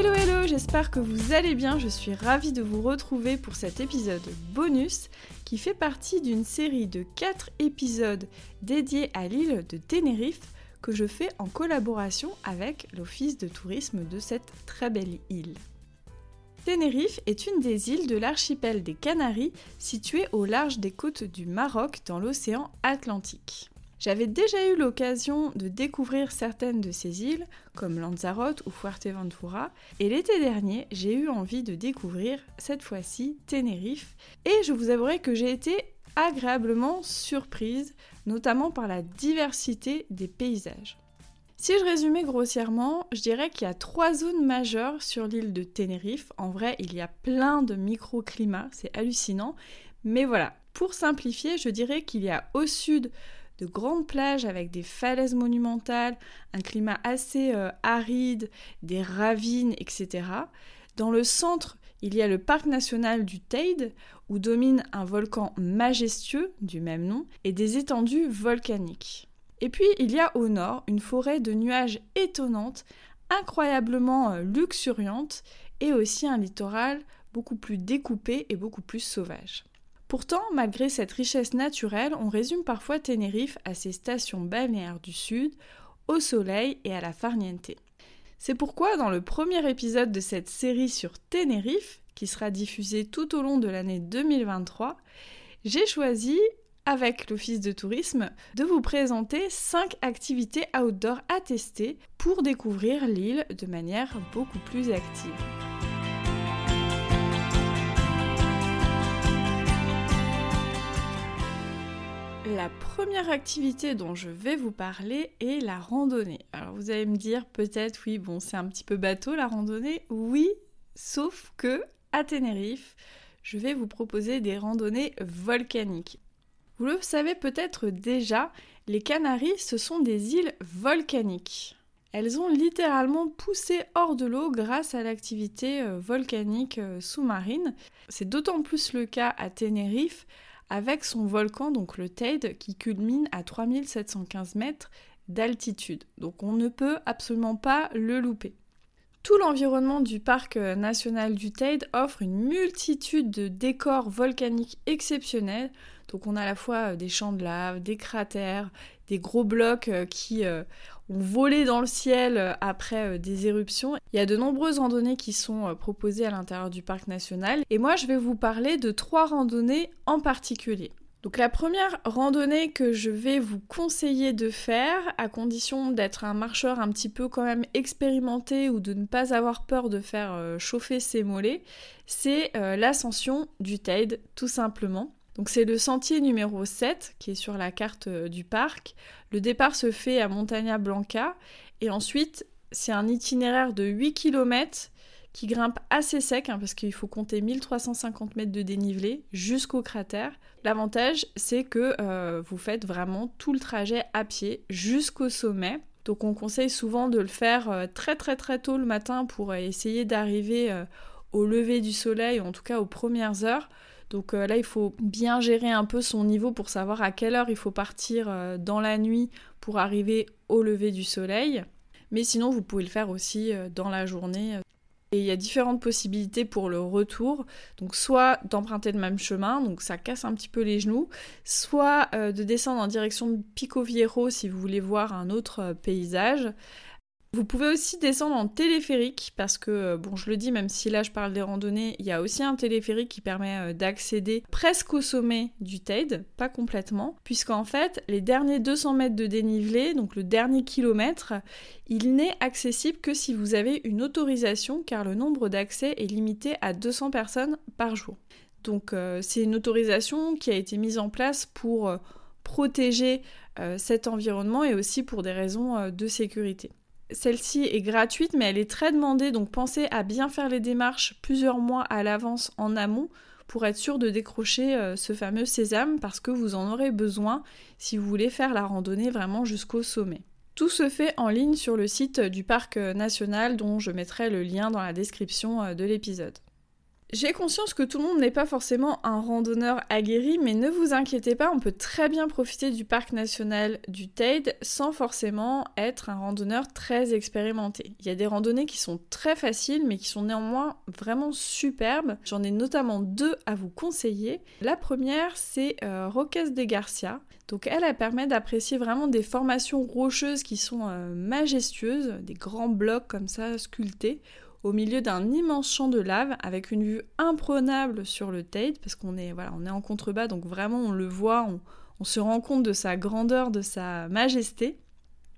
Hello hello, j'espère que vous allez bien, je suis ravie de vous retrouver pour cet épisode bonus qui fait partie d'une série de 4 épisodes dédiés à l'île de Tenerife que je fais en collaboration avec l'Office de tourisme de cette très belle île. Tenerife est une des îles de l'archipel des Canaries située au large des côtes du Maroc dans l'océan Atlantique. J'avais déjà eu l'occasion de découvrir certaines de ces îles, comme Lanzarote ou Fuerteventura, et l'été dernier, j'ai eu envie de découvrir, cette fois-ci, Tenerife, et je vous avouerai que j'ai été agréablement surprise, notamment par la diversité des paysages. Si je résumais grossièrement, je dirais qu'il y a trois zones majeures sur l'île de Tenerife. En vrai, il y a plein de microclimats, c'est hallucinant. Mais voilà, pour simplifier, je dirais qu'il y a au sud de grandes plages avec des falaises monumentales, un climat assez euh, aride, des ravines, etc. Dans le centre, il y a le parc national du Teide, où domine un volcan majestueux du même nom, et des étendues volcaniques. Et puis il y a au nord une forêt de nuages étonnante, incroyablement euh, luxuriante, et aussi un littoral beaucoup plus découpé et beaucoup plus sauvage. Pourtant, malgré cette richesse naturelle, on résume parfois Tenerife à ses stations balnéaires du sud, au soleil et à la farniente. C'est pourquoi dans le premier épisode de cette série sur Tenerife, qui sera diffusé tout au long de l'année 2023, j'ai choisi avec l'Office de tourisme de vous présenter 5 activités outdoor à tester pour découvrir l'île de manière beaucoup plus active. La première activité dont je vais vous parler est la randonnée. Alors vous allez me dire peut-être oui, bon c'est un petit peu bateau la randonnée. Oui, sauf que à Tenerife, je vais vous proposer des randonnées volcaniques. Vous le savez peut-être déjà, les Canaries, ce sont des îles volcaniques. Elles ont littéralement poussé hors de l'eau grâce à l'activité euh, volcanique euh, sous-marine. C'est d'autant plus le cas à Tenerife avec son volcan, donc le Teide, qui culmine à 3715 mètres d'altitude. Donc on ne peut absolument pas le louper. Tout l'environnement du parc national du Teide offre une multitude de décors volcaniques exceptionnels. Donc on a à la fois des champs de lave, des cratères, gros blocs euh, qui ont volé dans le ciel après des éruptions. Il y a de nombreuses randonnées qui sont proposées à l'intérieur du parc national et moi je vais vous parler de trois randonnées en particulier. Donc la première randonnée que je vais vous conseiller de faire, à condition d'être un marcheur un petit peu quand même expérimenté ou de ne pas avoir peur de faire euh, chauffer ses mollets, c'est euh, l'ascension du Teide tout simplement. Donc c'est le sentier numéro 7 qui est sur la carte euh, du parc. Le départ se fait à Montagna Blanca et ensuite c'est un itinéraire de 8 km qui grimpe assez sec hein, parce qu'il faut compter 1350 mètres de dénivelé jusqu'au cratère. L'avantage, c'est que euh, vous faites vraiment tout le trajet à pied jusqu'au sommet. Donc on conseille souvent de le faire euh, très très très tôt le matin pour essayer d'arriver au lever du soleil, ou en tout cas aux premières heures. Donc là, il faut bien gérer un peu son niveau pour savoir à quelle heure il faut partir dans la nuit pour arriver au lever du soleil. Mais sinon, vous pouvez le faire aussi dans la journée. Et il y a différentes possibilités pour le retour. Donc soit d'emprunter le même chemin, donc ça casse un petit peu les genoux, soit euh, de descendre en direction de Pico Viejo si vous voulez voir un autre euh, paysage. Vous pouvez aussi descendre en téléphérique parce que, euh, bon, je le dis, même si là je parle des randonnées, il y a aussi un téléphérique qui permet euh, d'accéder presque au sommet du Teide, pas complètement, puisqu'en fait, les derniers 200 mètres de dénivelé, donc le dernier kilomètre, il n'est accessible que si vous avez une autorisation car le nombre d'accès est limité à 200 personnes par jour. Donc euh, c'est une autorisation qui a été mise en place pour protéger cet environnement et aussi pour des raisons de sécurité. Celle-ci est gratuite, mais elle est très demandée, donc pensez à bien faire les démarches plusieurs mois à l'avance en amont pour être sûr de décrocher euh, ce fameux sésame parce que vous en aurez besoin si vous voulez faire la randonnée vraiment jusqu'au sommet. Tout se fait en ligne sur le site du parc national dont je mettrai le lien dans la description euh, de l'épisode. J'ai conscience que tout le monde n'est pas forcément un randonneur aguerri, mais ne vous inquiétez pas, on peut très bien profiter du parc national du Teide sans forcément être un randonneur très expérimenté. Il y a des randonnées qui sont très faciles, mais qui sont néanmoins vraiment superbes. J'en ai notamment deux à vous conseiller. La première, c'est euh, Roques de Garcia. Donc elle, permet d'apprécier vraiment des formations rocheuses qui sont euh, majestueuses, des grands blocs comme ça sculptés au milieu d'un immense champ de lave avec une vue imprenable sur le Tate parce qu'on est, en contrebas donc vraiment on le voit, on, se rend compte de sa grandeur, de sa majesté.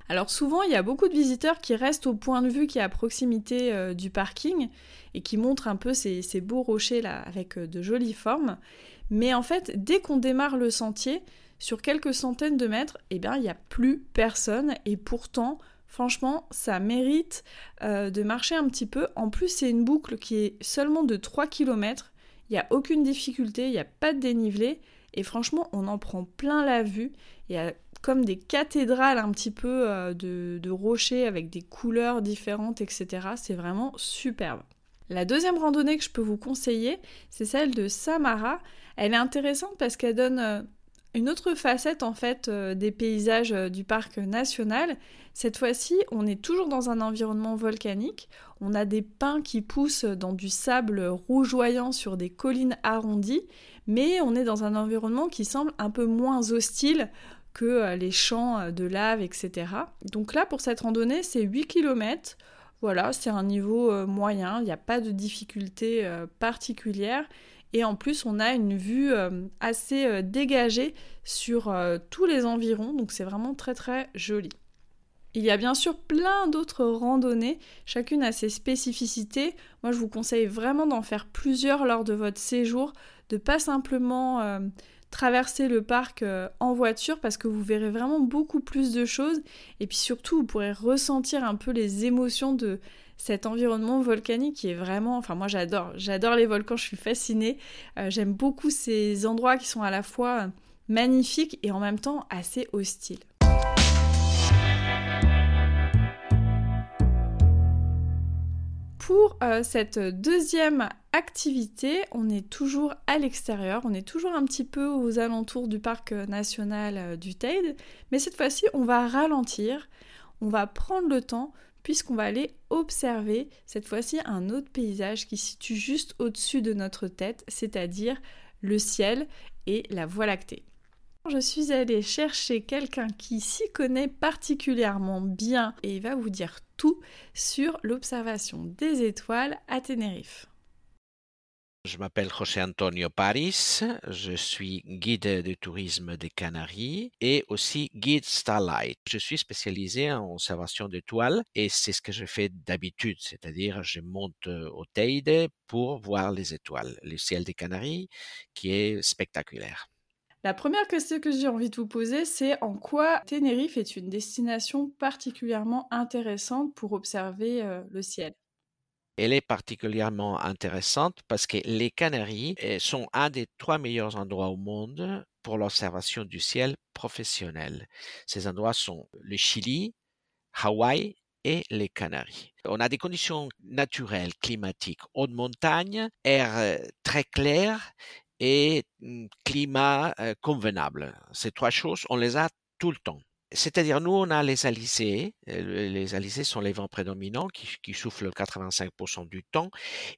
Alors souvent il y a beaucoup de visiteurs qui restent au point de vue qui est à proximité euh, du parking et qui montrent un peu ces, beaux rochers là avec euh, de jolies formes. Mais en fait dès qu'on démarre le sentier, sur quelques centaines de mètres, eh bien il n'y a plus personne et pourtant Franchement, ça mérite euh, de marcher un petit peu. En plus, c'est une boucle qui est seulement de 3 km. Il n'y a aucune difficulté, il n'y a pas de dénivelé. Et franchement, on en prend plein la vue. Il y a comme des cathédrales un petit peu euh, de, rochers avec des couleurs différentes, etc. C'est vraiment superbe. La deuxième randonnée que je peux vous conseiller, c'est celle de Samara. Elle est intéressante parce qu'elle donne euh, une autre facette en fait euh, des paysages euh, du parc national, cette fois-ci on est toujours dans un environnement volcanique, on a des pins qui poussent dans du sable rougeoyant sur des collines arrondies, mais on est dans un environnement qui semble un peu moins hostile que euh, les champs de lave, etc. Donc là pour cette randonnée c'est 8 km, voilà c'est un niveau moyen, il n'y a pas de difficulté particulière et en plus, on a une vue euh, assez euh, dégagée sur euh, tous les environs, donc c'est vraiment très très joli. Il y a bien sûr plein d'autres randonnées, chacune a ses spécificités. Moi, je vous conseille vraiment d'en faire plusieurs lors de votre séjour, de pas simplement traverser le parc en voiture parce que vous verrez vraiment beaucoup plus de choses et puis surtout vous pourrez ressentir un peu les émotions de cet environnement volcanique est vraiment, enfin moi j'adore, j'adore les volcans, je suis fascinée, euh, j'aime beaucoup ces endroits qui sont à la fois magnifiques et en même temps assez hostiles. Pour euh, cette deuxième activité, on est toujours à l'extérieur, on est toujours un petit peu aux alentours du parc national euh, du Teide, mais cette fois-ci on va ralentir, on va prendre le temps puisqu'on va aller observer cette fois-ci un autre paysage qui se situe juste au-dessus de notre tête, c'est-à-dire le ciel et la Voie lactée. Je suis allée chercher quelqu'un qui s'y connaît particulièrement bien et va vous dire tout sur l'observation des étoiles à Tenerife. Je m'appelle José Antonio Paris, je suis guide de tourisme des Canaries et aussi guide Starlight. Je suis spécialisé en observation d'étoiles et c'est ce que je fais d'habitude, c'est-à-dire je monte euh, au Teide pour voir les étoiles, le ciel des Canaries qui est spectaculaire. La première question que j'ai envie de vous poser, c'est en quoi Tenerife est une destination particulièrement intéressante pour observer euh, le ciel? Elle est particulièrement intéressante parce que les Canaries eh, sont un des trois meilleurs endroits au monde pour l'observation du ciel professionnel. Ces endroits sont le Chili, Hawaï et les Canaries. On a des conditions naturelles, climatiques, haute montagne, air euh, très clair et mm, climat euh, convenable. Ces trois choses, on les a tout le temps. C'est-à-dire, nous, on a les alizés. Euh, les alizés sont les vents prédominants qui, soufflent 85% du temps.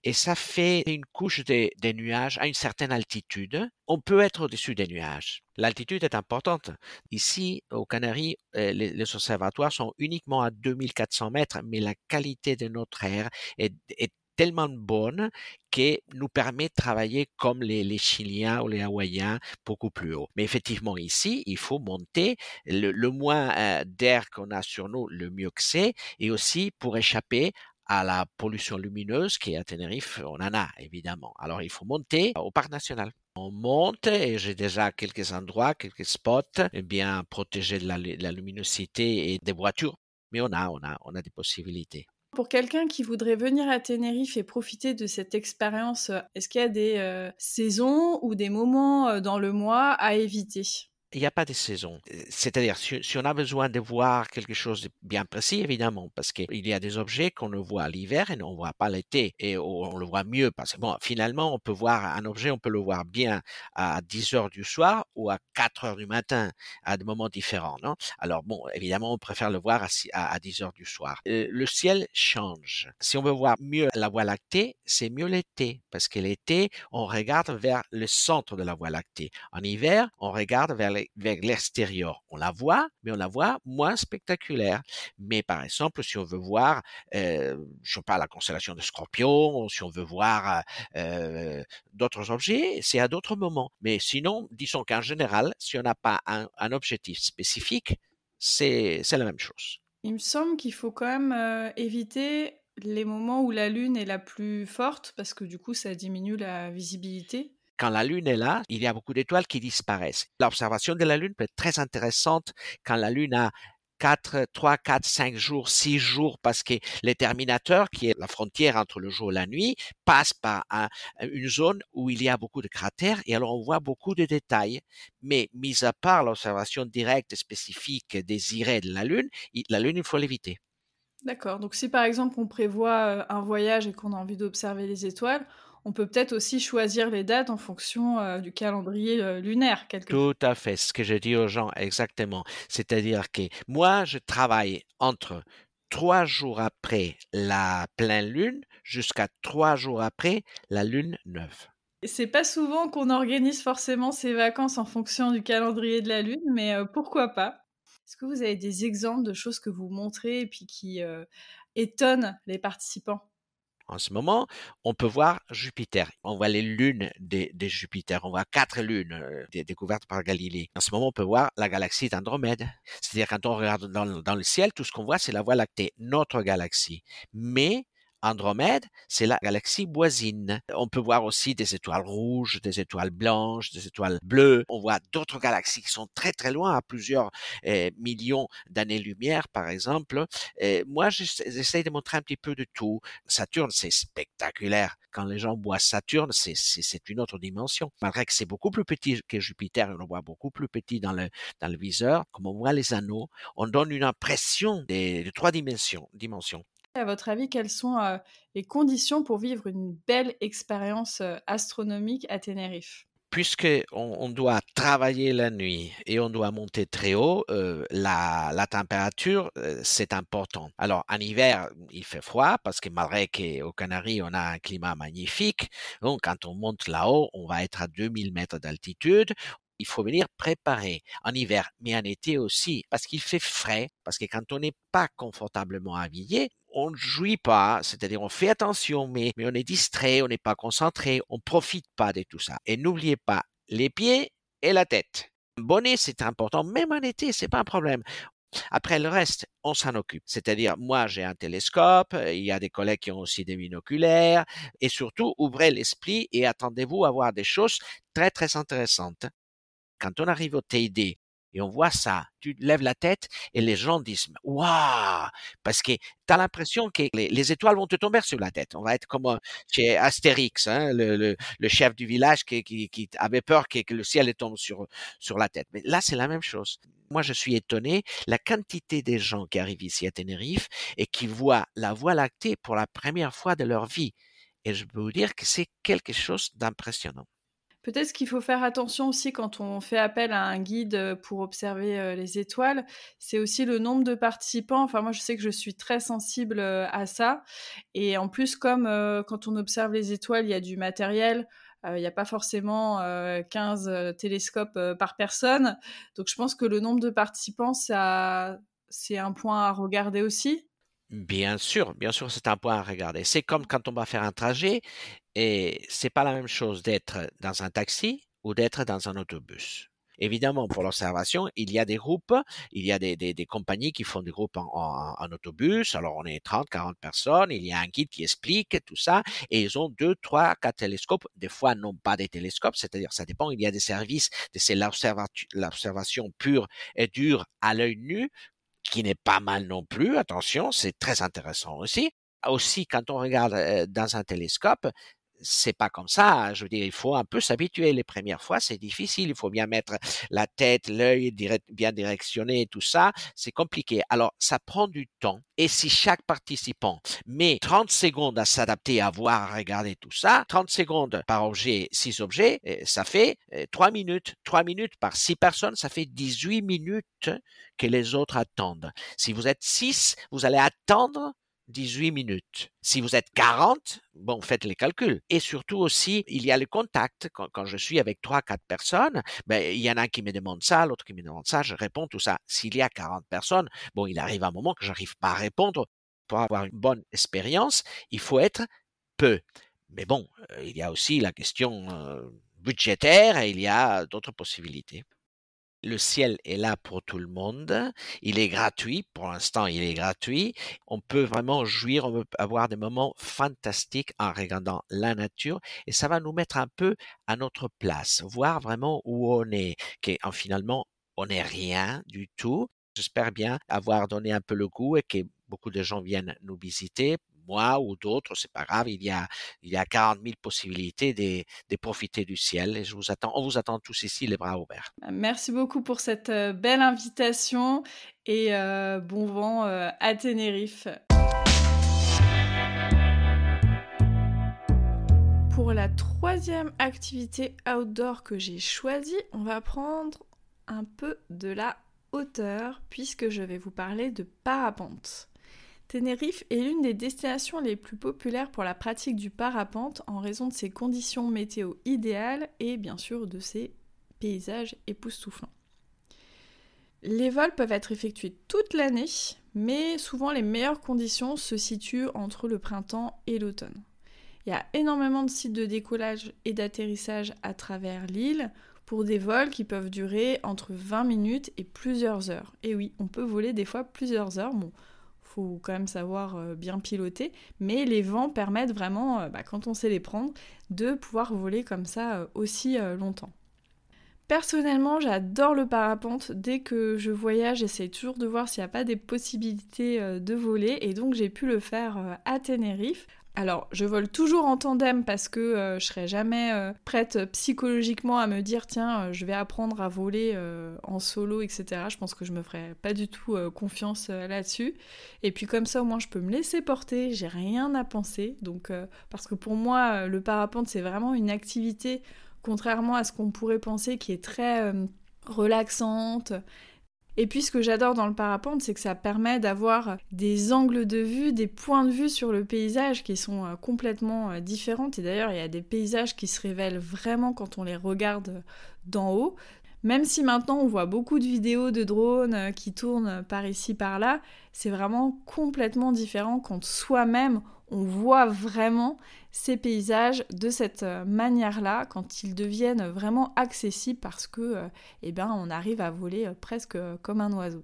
Et ça fait une couche de, des nuages à une certaine altitude. On peut être au-dessus des nuages. L'altitude est importante. Ici, aux Canaries, euh, les, les, observatoires sont uniquement à 2400 mètres, mais la qualité de notre air est, est tellement bonne qui nous permet de travailler comme les, Chiliens ou les Hawaïens beaucoup plus haut. Mais effectivement, ici, il faut monter le, moins euh, d'air qu'on a sur nous, le mieux que c'est, et aussi pour échapper à la pollution lumineuse qui est à Tenerife, on en a évidemment. Alors il faut monter au parc national. On monte et j'ai déjà quelques endroits, quelques spots bien protégés de la, la luminosité et des voitures mais on a, on a, on a des possibilités. Pour quelqu'un qui voudrait venir à Tenerife et profiter de cette expérience, est-ce qu'il y a des saisons ou des moments dans le mois à éviter? Il n'y a pas de saison. C'est-à-dire, si, on a besoin de voir quelque chose de bien précis, évidemment, parce qu'il y a des objets qu'on ne voit l'hiver et on ne voit pas l'été, et on le voit mieux, parce que bon, finalement, on peut voir un objet, on peut le voir bien à 10 heures du soir ou à 4 heures du matin, à des moments différents, non? Alors bon, évidemment, on préfère le voir à, à 10 heures du soir. Euh, le ciel change. Si on veut voir mieux la Voie lactée, c'est mieux l'été, parce que l'été, on regarde vers le centre de la Voie lactée. En hiver, on regarde vers les vers l'extérieur. On la voit, mais on la voit moins spectaculaire. Mais par exemple, si on veut voir, euh, je sais pas, la constellation de Scorpion, si on veut voir euh, d'autres objets, c'est à d'autres moments. Mais sinon, disons qu'en général, si on n'a pas un, objectif spécifique, c'est la même chose. Il me semble qu'il faut quand même euh, éviter les moments où la Lune est la plus forte, parce que du coup, ça diminue la visibilité quand la Lune est là, il y a beaucoup d'étoiles qui disparaissent. L'observation de la Lune peut être très intéressante quand la Lune a 4, 3, 4, 5 jours, 6 jours, parce que le terminateur, qui est la frontière entre le jour et la nuit, passe par une zone où il y a beaucoup de cratères et alors on voit beaucoup de détails. Mais mis à part l'observation directe spécifique désirée de la Lune, la Lune, il faut l'éviter. D'accord. Donc si par exemple on prévoit euh, un voyage et qu'on a envie d'observer les étoiles, on peut peut-être aussi choisir les dates en fonction euh, du calendrier euh, lunaire. Quelque Tout à fait, ce que je dis aux gens exactement. C'est-à-dire que moi, je travaille entre trois jours après la pleine lune jusqu'à trois jours après la lune neuve. C'est pas souvent qu'on organise forcément ses vacances en fonction du calendrier de la lune, mais euh, pourquoi pas? Est-ce que vous avez des exemples de choses que vous montrez et puis qui étonnent les participants? En ce moment, on peut voir Jupiter. On voit les lunes des, Jupiter. On voit quatre lunes euh, découvertes par Galilée. En ce moment, on peut voir la galaxie d'Andromède. C'est-à-dire, quand on regarde dans, dans, le ciel, tout ce qu'on voit, c'est la Voie lactée, notre galaxie. Mais Andromède, c'est la galaxie voisine. On peut voir aussi des étoiles rouges, des étoiles blanches, des étoiles bleues. On voit d'autres galaxies qui sont très très loin, à plusieurs eh, millions d'années-lumière, par exemple. Moi, j'essaie de montrer un petit peu de tout. Saturne, c'est spectaculaire. Quand les gens voient Saturne, c'est une autre dimension. Malgré que c'est beaucoup plus petit que Jupiter, on le voit beaucoup plus petit dans le, viseur. Comme on voit les anneaux, on donne une impression de, trois dimensions. À votre avis, quelles sont les conditions pour vivre une belle expérience astronomique à Tenerife? Puisque on, doit travailler la nuit et on doit monter très haut, la, température, c'est important. Alors, en hiver, il fait froid parce que malgré qu'aux Canaries, on a un climat magnifique, donc quand on monte là-haut, on va être à 2000 mètres d'altitude il faut venir préparer en hiver, mais en été aussi, parce qu'il fait frais, parce que quand on n'est pas confortablement habillé, on ne jouit pas, c'est-à-dire on fait attention, mais, mais on est distrait, on n'est pas concentré, on profite pas de tout ça. Et n'oubliez pas les pieds et la tête. bonnet, c'est important, même en été, c'est pas un problème. Après le reste, on s'en occupe. C'est-à-dire, moi, j'ai un télescope, il y a des collègues qui ont aussi des binoculaires, et surtout, ouvrez l'esprit et attendez-vous à voir des choses très, très intéressantes quand on arrive au TID et on voit ça, tu lèves la tête et les gens disent waouh parce que tu as l'impression que les, étoiles vont te tomber sur la tête. On va être comme euh, chez Astérix, hein, le, chef du village qui, avait peur que, le ciel tombe sur, la tête. Mais là, c'est la même chose. Moi, je suis étonné la quantité des gens qui arrivent ici à Tenerife et qui voient la Voie lactée pour la première fois de leur vie. Et je peux vous dire que c'est quelque chose d'impressionnant. Peut-être qu'il faut faire attention aussi quand on fait appel à un guide euh, pour observer euh, les étoiles, c'est aussi le nombre de participants. Enfin, moi, je sais que je suis très sensible euh, à ça. Et en plus, comme quand on observe les étoiles, il y a du matériel, il n'y a pas forcément 15 télescopes par personne. Donc, je pense que le nombre de participants, ça, c'est un point à regarder aussi. Bien sûr, bien sûr, c'est un point à regarder. C'est comme quand on va faire un trajet et c'est pas la même chose d'être dans un taxi ou d'être dans un autobus. Évidemment, pour l'observation, il y a des groupes, il y a des, des, compagnies qui font des groupes en, en, autobus. Alors, on est 30, 40 personnes. Il y a un guide qui explique tout ça. Et ils ont deux, trois, quatre télescopes. Des fois, non pas des télescopes. C'est-à-dire, ça dépend. Il y a des services. C'est l'observation pure et dure à l'œil nu qui n'est pas mal non plus, attention, c'est très intéressant aussi. Aussi, quand on regarde dans un télescope, c'est pas comme ça. Je veux dire, il faut un peu s'habituer. Les premières fois, c'est difficile. Il faut bien mettre la tête, l'œil bien directionné, tout ça. C'est compliqué. Alors, ça prend du temps. Et si chaque participant met 30 secondes à s'adapter, à voir, à regarder tout ça, 30 secondes par objet, 6 objets, ça fait 3 minutes. 3 minutes par 6 personnes, ça fait 18 minutes que les autres attendent. Si vous êtes 6, vous allez attendre 18 minutes. Si vous êtes 40, bon, faites les calculs. Et surtout aussi, il y a le contact. Quand, je suis avec 3, 4 personnes, ben, il y en a qui me demande ça, l'autre qui me demande ça, je réponds tout ça. S'il y a 40 personnes, bon, il arrive un moment que j'arrive pas à répondre. Pour avoir une bonne expérience, il faut être peu. Mais bon, euh, il y a aussi la question euh, budgétaire et il y a d'autres possibilités le ciel est là pour tout le monde. Il est gratuit. Pour l'instant, il est gratuit. On peut vraiment jouir, on peut avoir des moments fantastiques en regardant la nature et ça va nous mettre un peu à notre place, voir vraiment où on est, finalement, on n'est rien du tout. J'espère bien avoir donné un peu le goût et que beaucoup de gens viennent nous visiter moi ou d'autres, c'est pas grave, il y a, il y a 40 000 possibilités de, profiter du ciel et je vous attends, on vous attend tous ici les bras ouverts. Bah, merci beaucoup pour cette euh, belle invitation et euh, bon vent euh, à Tenerife. Pour la troisième activité outdoor que j'ai choisie, on va prendre un peu de la hauteur puisque je vais vous parler de parapente. Tenerife est l'une des destinations les plus populaires pour la pratique du parapente en raison de ses conditions météo idéales et bien sûr de ses paysages époustouflants. Les vols peuvent être effectués toute l'année, mais souvent les meilleures conditions se situent entre le printemps et l'automne. Il y a énormément de sites de décollage et d'atterrissage à travers l'île pour des vols qui peuvent durer entre 20 minutes et plusieurs heures. Et oui, on peut voler des fois plusieurs heures. Bon, faut quand même savoir euh, bien piloter, mais les vents permettent vraiment, euh, bah, quand on sait les prendre, de pouvoir voler comme ça euh, aussi longtemps. Personnellement, j'adore le parapente. Dès que je voyage, j'essaie toujours de voir s'il n'y a pas des possibilités de voler. Et donc, j'ai pu le faire à Tenerife. Alors, je vole toujours en tandem parce que euh, je serais jamais euh, prête psychologiquement à me dire tiens, euh, je vais apprendre à voler en solo, etc. Je pense que je me ferais pas du tout confiance là-dessus. Et puis comme ça, au moins, je peux me laisser porter. J'ai rien à penser. Donc, parce que pour moi, le parapente, c'est vraiment une activité, contrairement à ce qu'on pourrait penser, qui est très relaxante et puis ce que j'adore dans le parapente, c'est que ça permet d'avoir des angles de vue, des points de vue sur le paysage qui sont euh, complètement euh, différents. Et d'ailleurs, il y a des paysages qui se révèlent vraiment quand on les regarde d'en haut. Même si maintenant on voit beaucoup de vidéos de drones euh, qui tournent par ici, par là, c'est vraiment complètement différent quand soi-même on voit vraiment ces paysages de cette euh, manière-là quand ils deviennent vraiment accessibles parce que euh, eh ben, on arrive à voler euh, presque comme un oiseau.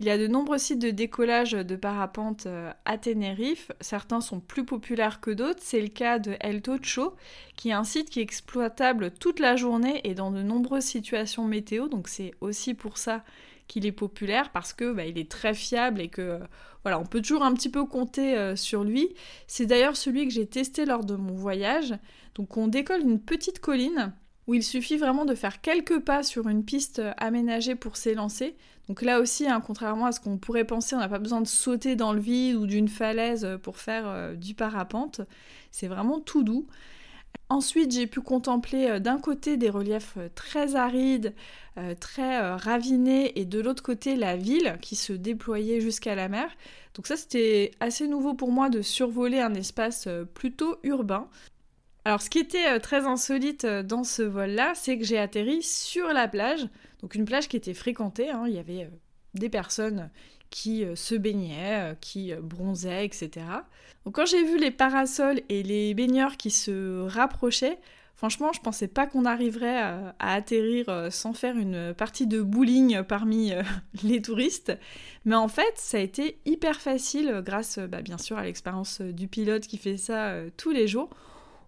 Il y a de nombreux sites de décollage de parapente à Tenerife. Certains sont plus populaires que d'autres. C'est le cas de El Tocho, qui est un site qui est exploitable toute la journée et dans de nombreuses situations météo. Donc c'est aussi pour ça qu'il est populaire parce que bah, il est très fiable et que voilà, on peut toujours un petit peu compter euh, sur lui. C'est d'ailleurs celui que j'ai testé lors de mon voyage. Donc on décolle une petite colline où il suffit vraiment de faire quelques pas sur une piste euh, aménagée pour s'élancer. Donc là aussi, hein, contrairement à ce qu'on pourrait penser, on n'a pas besoin de sauter dans le vide ou d'une falaise euh, pour faire du parapente. C'est vraiment tout doux. Ensuite, j'ai pu contempler euh, d'un côté des reliefs euh, très arides, euh, très ravinés, et de l'autre côté la ville qui se déployait jusqu'à la mer. Donc ça, c'était assez nouveau pour moi de survoler un espace plutôt urbain. Alors ce qui était très insolite dans ce vol-là, c'est que j'ai atterri sur la plage, donc une plage qui était fréquentée, hein. il y avait des personnes qui euh, se baignaient, euh, qui euh, bronzaient, etc. Donc quand j'ai vu les parasols et les baigneurs qui se rapprochaient, franchement, je pensais pas qu'on arriverait à, atterrir sans faire une partie de bowling parmi les touristes. Mais en fait, ça a été hyper facile grâce, bah, bien sûr, à l'expérience du pilote qui fait ça tous les jours.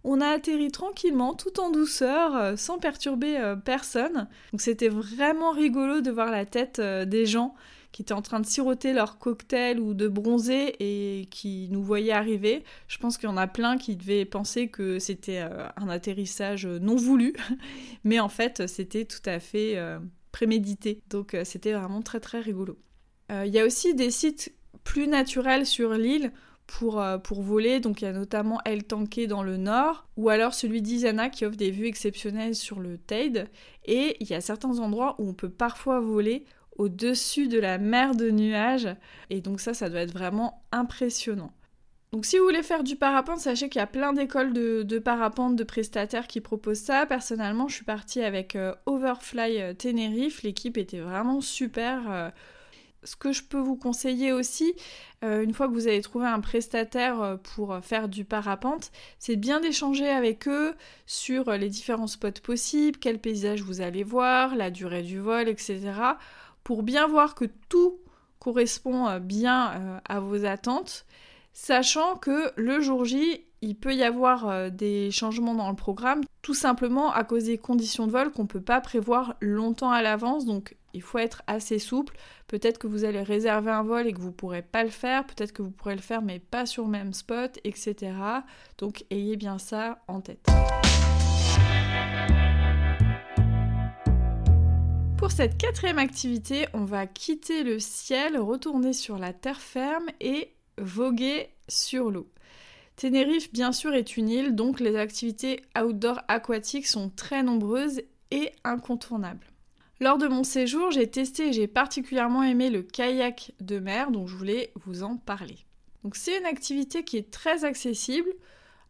On a atterri tranquillement, tout en douceur, sans perturber personne. Donc c'était vraiment rigolo de voir la tête des gens qui étaient en train de siroter leur cocktail ou de bronzer et qui nous voyaient arriver. Je pense qu'il y en a plein qui devaient penser que c'était euh, un atterrissage non voulu, mais en fait c'était tout à fait euh, prémédité. Donc euh, c'était vraiment très très rigolo. Il y a aussi des sites plus naturels sur l'île pour, pour voler. Donc il y a notamment El Tanque dans le nord, ou alors celui d'Isana qui offre des vues exceptionnelles sur le Teide. Et il y a certains endroits où on peut parfois voler au-dessus de la mer de nuages. Et donc ça, ça doit être vraiment impressionnant. Donc si vous voulez faire du parapente, sachez qu'il y a plein d'écoles de, parapente, de prestataires qui proposent ça. Personnellement, je suis partie avec euh, Overfly euh, Tenerife. L'équipe était vraiment super. Euh. Ce que je peux vous conseiller aussi, une fois que vous avez trouvé un prestataire pour faire du parapente, c'est bien d'échanger avec eux sur les différents spots possibles, quel paysage vous allez voir, la durée du vol, etc pour bien voir que tout correspond euh, bien euh, à vos attentes, sachant que le jour J, il peut y avoir euh, des changements dans le programme, tout simplement à cause des conditions de vol qu'on ne peut pas prévoir longtemps à l'avance, donc il faut être assez souple. Peut-être que vous allez réserver un vol et que vous ne pourrez pas le faire, peut-être que vous pourrez le faire mais pas sur le même spot, etc. Donc ayez bien ça en tête. Pour cette quatrième activité, on va quitter le ciel, retourner sur la terre ferme et voguer sur l'eau. Tenerife, bien sûr, est une île, donc les activités outdoor aquatiques sont très nombreuses et incontournables. Lors de mon séjour, j'ai testé et j'ai particulièrement aimé le kayak de mer, dont je voulais vous en parler. C'est une activité qui est très accessible,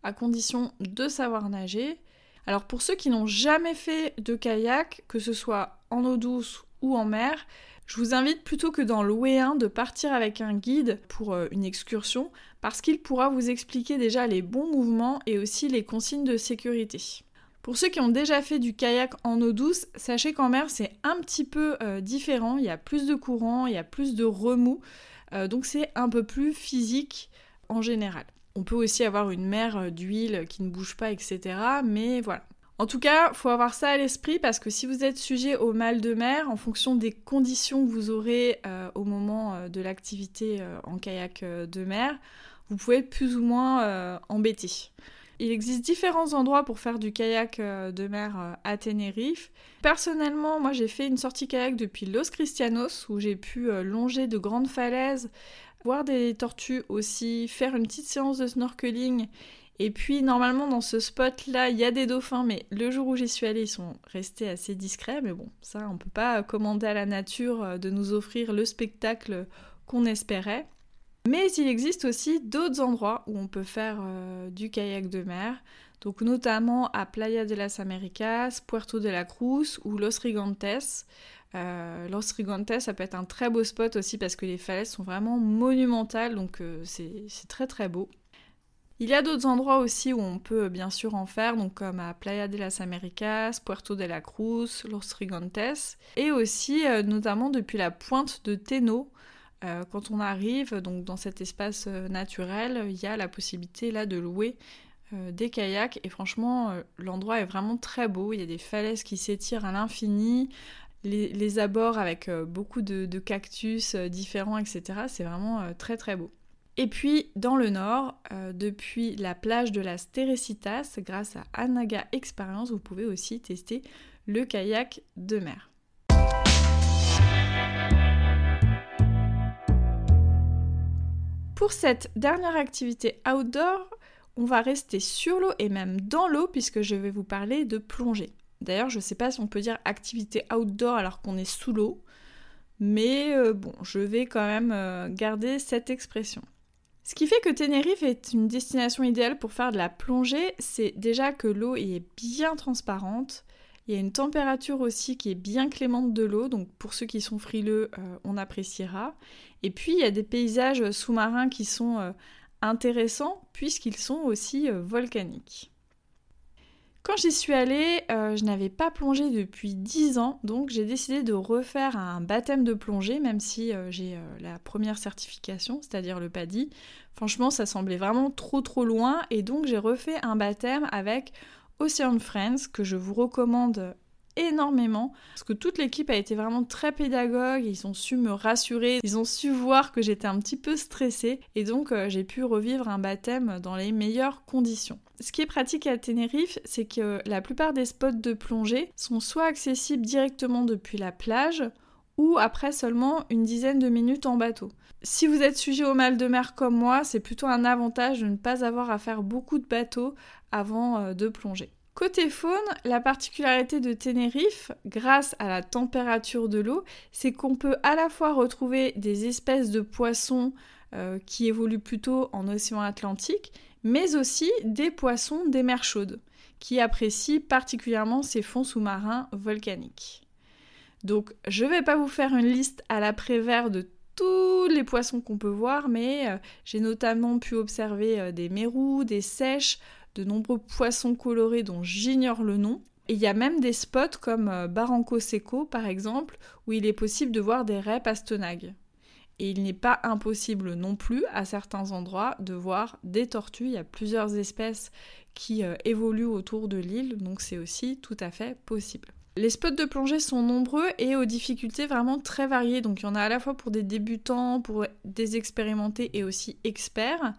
à condition de savoir nager. Alors pour ceux qui n'ont jamais fait de kayak, que ce soit en eau douce ou en mer, je vous invite plutôt que dans louer un de partir avec un guide pour euh, une excursion parce qu'il pourra vous expliquer déjà les bons mouvements et aussi les consignes de sécurité. Pour ceux qui ont déjà fait du kayak en eau douce, sachez qu'en mer c'est un petit peu euh, différent, il y a plus de courant, il y a plus de remous, euh, donc c'est un peu plus physique en général. On peut aussi avoir une mer d'huile qui ne bouge pas, etc. Mais voilà, en tout cas, faut avoir ça à l'esprit parce que si vous êtes sujet au mal de mer, en fonction des conditions que vous aurez euh, au moment euh, de l'activité euh, en kayak de mer, vous pouvez être plus ou moins embêté. Il existe différents endroits pour faire du kayak de mer à Tenerife. Personnellement, moi j'ai fait une sortie kayak depuis Los Cristianos où j'ai pu longer de grandes falaises, voir des tortues aussi, faire une petite séance de snorkeling et puis normalement dans ce spot là il y a des dauphins mais le jour où j'y suis allée ils sont restés assez discrets mais bon ça on peut pas commander à la nature euh, de nous offrir le spectacle qu'on espérait. Mais il existe aussi d'autres endroits où on peut faire euh, du kayak de mer, donc notamment à Playa de las Américas, Puerto de la Cruz ou Los Rigantes. Euh, Los Rigantes, ça peut être un très beau spot aussi parce que les falaises sont vraiment monumentales, donc c'est très très beau. Il y a d'autres endroits aussi où on peut bien sûr en faire, donc comme à Playa de las Américas, Puerto de la Cruz, Los Rigantes, et aussi euh, notamment depuis la pointe de Teno. Euh, quand on arrive donc dans cet espace euh, naturel, il y a la possibilité là de louer des kayaks et franchement l'endroit est vraiment très beau. Il y a des falaises qui s'étirent à l'infini, les, abords avec beaucoup de, cactus différents, etc. C'est vraiment très très beau. Et puis dans le nord, euh, depuis la plage de la Sterecitas, grâce à Anaga Experience, vous pouvez aussi tester le kayak de mer. Pour cette dernière activité outdoor, on va rester sur l'eau et même dans l'eau puisque je vais vous parler de plongée. D'ailleurs, je ne sais pas si on peut dire activité outdoor alors qu'on est sous l'eau, mais euh, bon, je vais quand même euh, garder cette expression. Ce qui fait que Tenerife est une destination idéale pour faire de la plongée, c'est déjà que l'eau est bien transparente. Il y a une température aussi qui est bien clémente de l'eau, donc pour ceux qui sont frileux, euh, on appréciera. Et puis il y a des paysages sous-marins qui sont euh, intéressants puisqu'ils sont aussi euh, volcaniques. Quand j'y suis allée, je n'avais pas plongé depuis 10 ans, donc j'ai décidé de refaire un baptême de plongée, même si j'ai la première certification, c'est-à-dire le PADI. Franchement, ça semblait vraiment trop trop loin, et donc j'ai refait un baptême avec Ocean Friends, que je vous recommande énormément parce que toute l'équipe a été vraiment très pédagogue, ils ont su me rassurer, ils ont su voir que j'étais un petit peu stressée et donc euh, j'ai pu revivre un baptême dans les meilleures conditions. Ce qui est pratique à Tenerife, c'est que la plupart des spots de plongée sont soit accessibles directement depuis la plage, ou après seulement une dizaine de minutes en bateau. Si vous êtes sujet au mal de mer comme moi, c'est plutôt un avantage de ne pas avoir à faire beaucoup de bateaux avant euh, de plonger. Côté faune, la particularité de Tenerife, grâce à la température de l'eau, c'est qu'on peut à la fois retrouver des espèces de poissons euh, qui évoluent plutôt en océan Atlantique, mais aussi des poissons des mers chaudes, qui apprécient particulièrement ces fonds sous-marins volcaniques. Donc je ne vais pas vous faire une liste à l'après-vert de tous les poissons qu'on peut voir, mais euh, j'ai notamment pu observer des mérous, des sèches, de nombreux poissons colorés dont j'ignore le nom. Et il y a même des spots comme euh, Barranco Seco par exemple, où il est possible de voir des raies pastenagues. Et il n'est pas impossible non plus à certains endroits de voir des tortues. Il y a plusieurs espèces qui évoluent autour de l'île, donc c'est aussi tout à fait possible. Les spots de plongée sont nombreux et aux difficultés vraiment très variées. Donc il y en a à la fois pour des débutants, pour des expérimentés et aussi experts.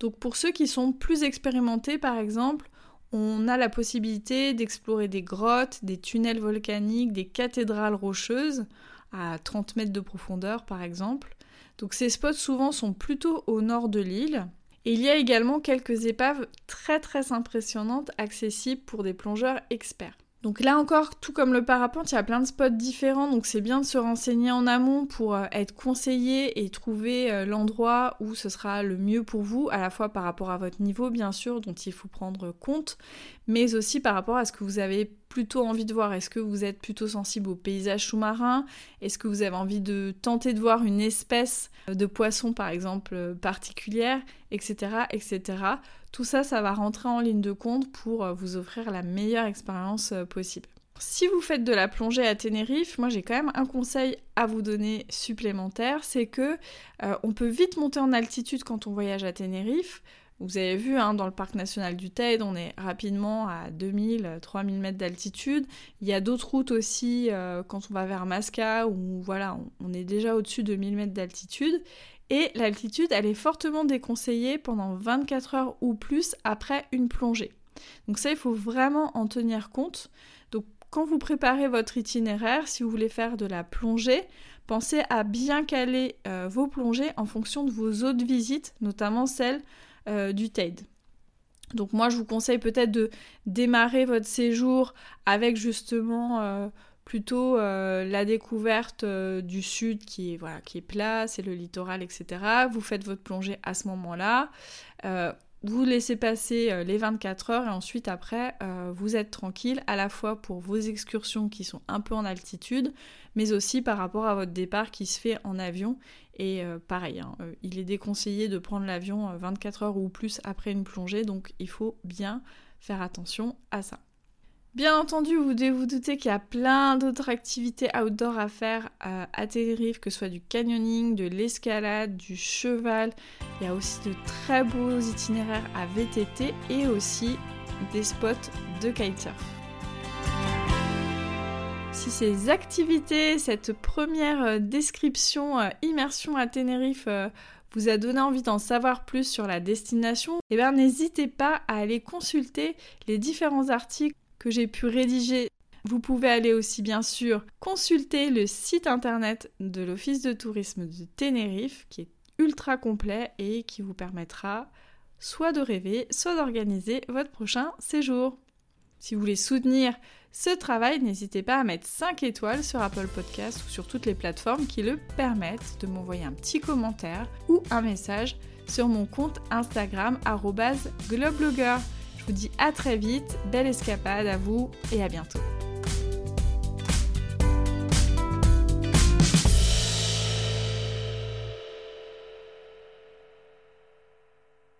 Donc pour ceux qui sont plus expérimentés par exemple, on a la possibilité d'explorer des grottes, des tunnels volcaniques, des cathédrales rocheuses à 30 mètres de profondeur par exemple. Donc ces spots souvent sont plutôt au nord de l'île. Et il y a également quelques épaves très très impressionnantes accessibles pour des plongeurs experts. Donc là encore, tout comme le parapente, il y a plein de spots différents, donc c'est bien de se renseigner en amont pour euh, être conseillé et trouver euh, l'endroit où ce sera le mieux pour vous, à la fois par rapport à votre niveau bien sûr, dont il faut prendre compte, mais aussi par rapport à ce que vous avez plutôt envie de voir Est-ce que vous êtes plutôt sensible aux paysages sous-marins Est-ce que vous avez envie de tenter de voir une espèce de poisson, par exemple, euh, particulière, etc., etc. Tout ça, ça va rentrer en ligne de compte pour euh, vous offrir la meilleure expérience euh, possible. Si vous faites de la plongée à Tenerife, moi j'ai quand même un conseil à vous donner supplémentaire, c'est que on peut vite monter en altitude quand on voyage à Tenerife. Vous avez vu, hein, dans le parc national du Teide, on est rapidement à 2000, 3000 mètres d'altitude. Il y a d'autres routes aussi euh, quand on va vers Masca, où voilà, on, est déjà au-dessus de 1000 mètres d'altitude. Et l'altitude, elle est fortement déconseillée pendant 24 heures ou plus après une plongée. Donc ça, il faut vraiment en tenir compte. Donc quand vous préparez votre itinéraire, si vous voulez faire de la plongée, pensez à bien caler euh, vos plongées en fonction de vos autres visites, notamment celles euh, du TAID. Donc moi je vous conseille peut-être de démarrer votre séjour avec justement euh, plutôt euh, la découverte du sud qui est, voilà, qui est plat, c'est le littoral, etc. Vous faites votre plongée à ce moment-là. vous laissez passer les 24 heures et ensuite après vous êtes tranquille à la fois pour vos excursions qui sont un peu en altitude mais aussi par rapport à votre départ qui se fait en avion et euh, pareil, hein, euh, il est déconseillé de prendre l'avion 24 euh, heures ou plus après une plongée, donc il faut bien faire attention à ça. Bien entendu, vous devez vous douter qu'il y a plein d'autres activités outdoor à faire à Tenerife, que ce soit du canyoning, de l'escalade, du cheval. Il y a aussi de très beaux itinéraires à VTT et aussi des spots de kitesurf si ces activités, cette première euh, description euh, immersion à Tenerife euh, vous a donné envie d'en savoir plus sur la destination, eh bien n'hésitez pas à aller consulter les différents articles que j'ai pu rédiger. Vous pouvez aller aussi bien sûr consulter le site internet de l'Office de tourisme de Tenerife qui est ultra complet et qui vous permettra soit de rêver, soit d'organiser votre prochain séjour. Si vous voulez soutenir ce travail, n'hésitez pas à mettre 5 étoiles sur Apple Podcast ou sur toutes les plateformes qui le permettent, de m'envoyer un petit commentaire ou un message sur mon compte Instagram globlogger. Je vous dis à très vite, belle escapade à vous et à bientôt.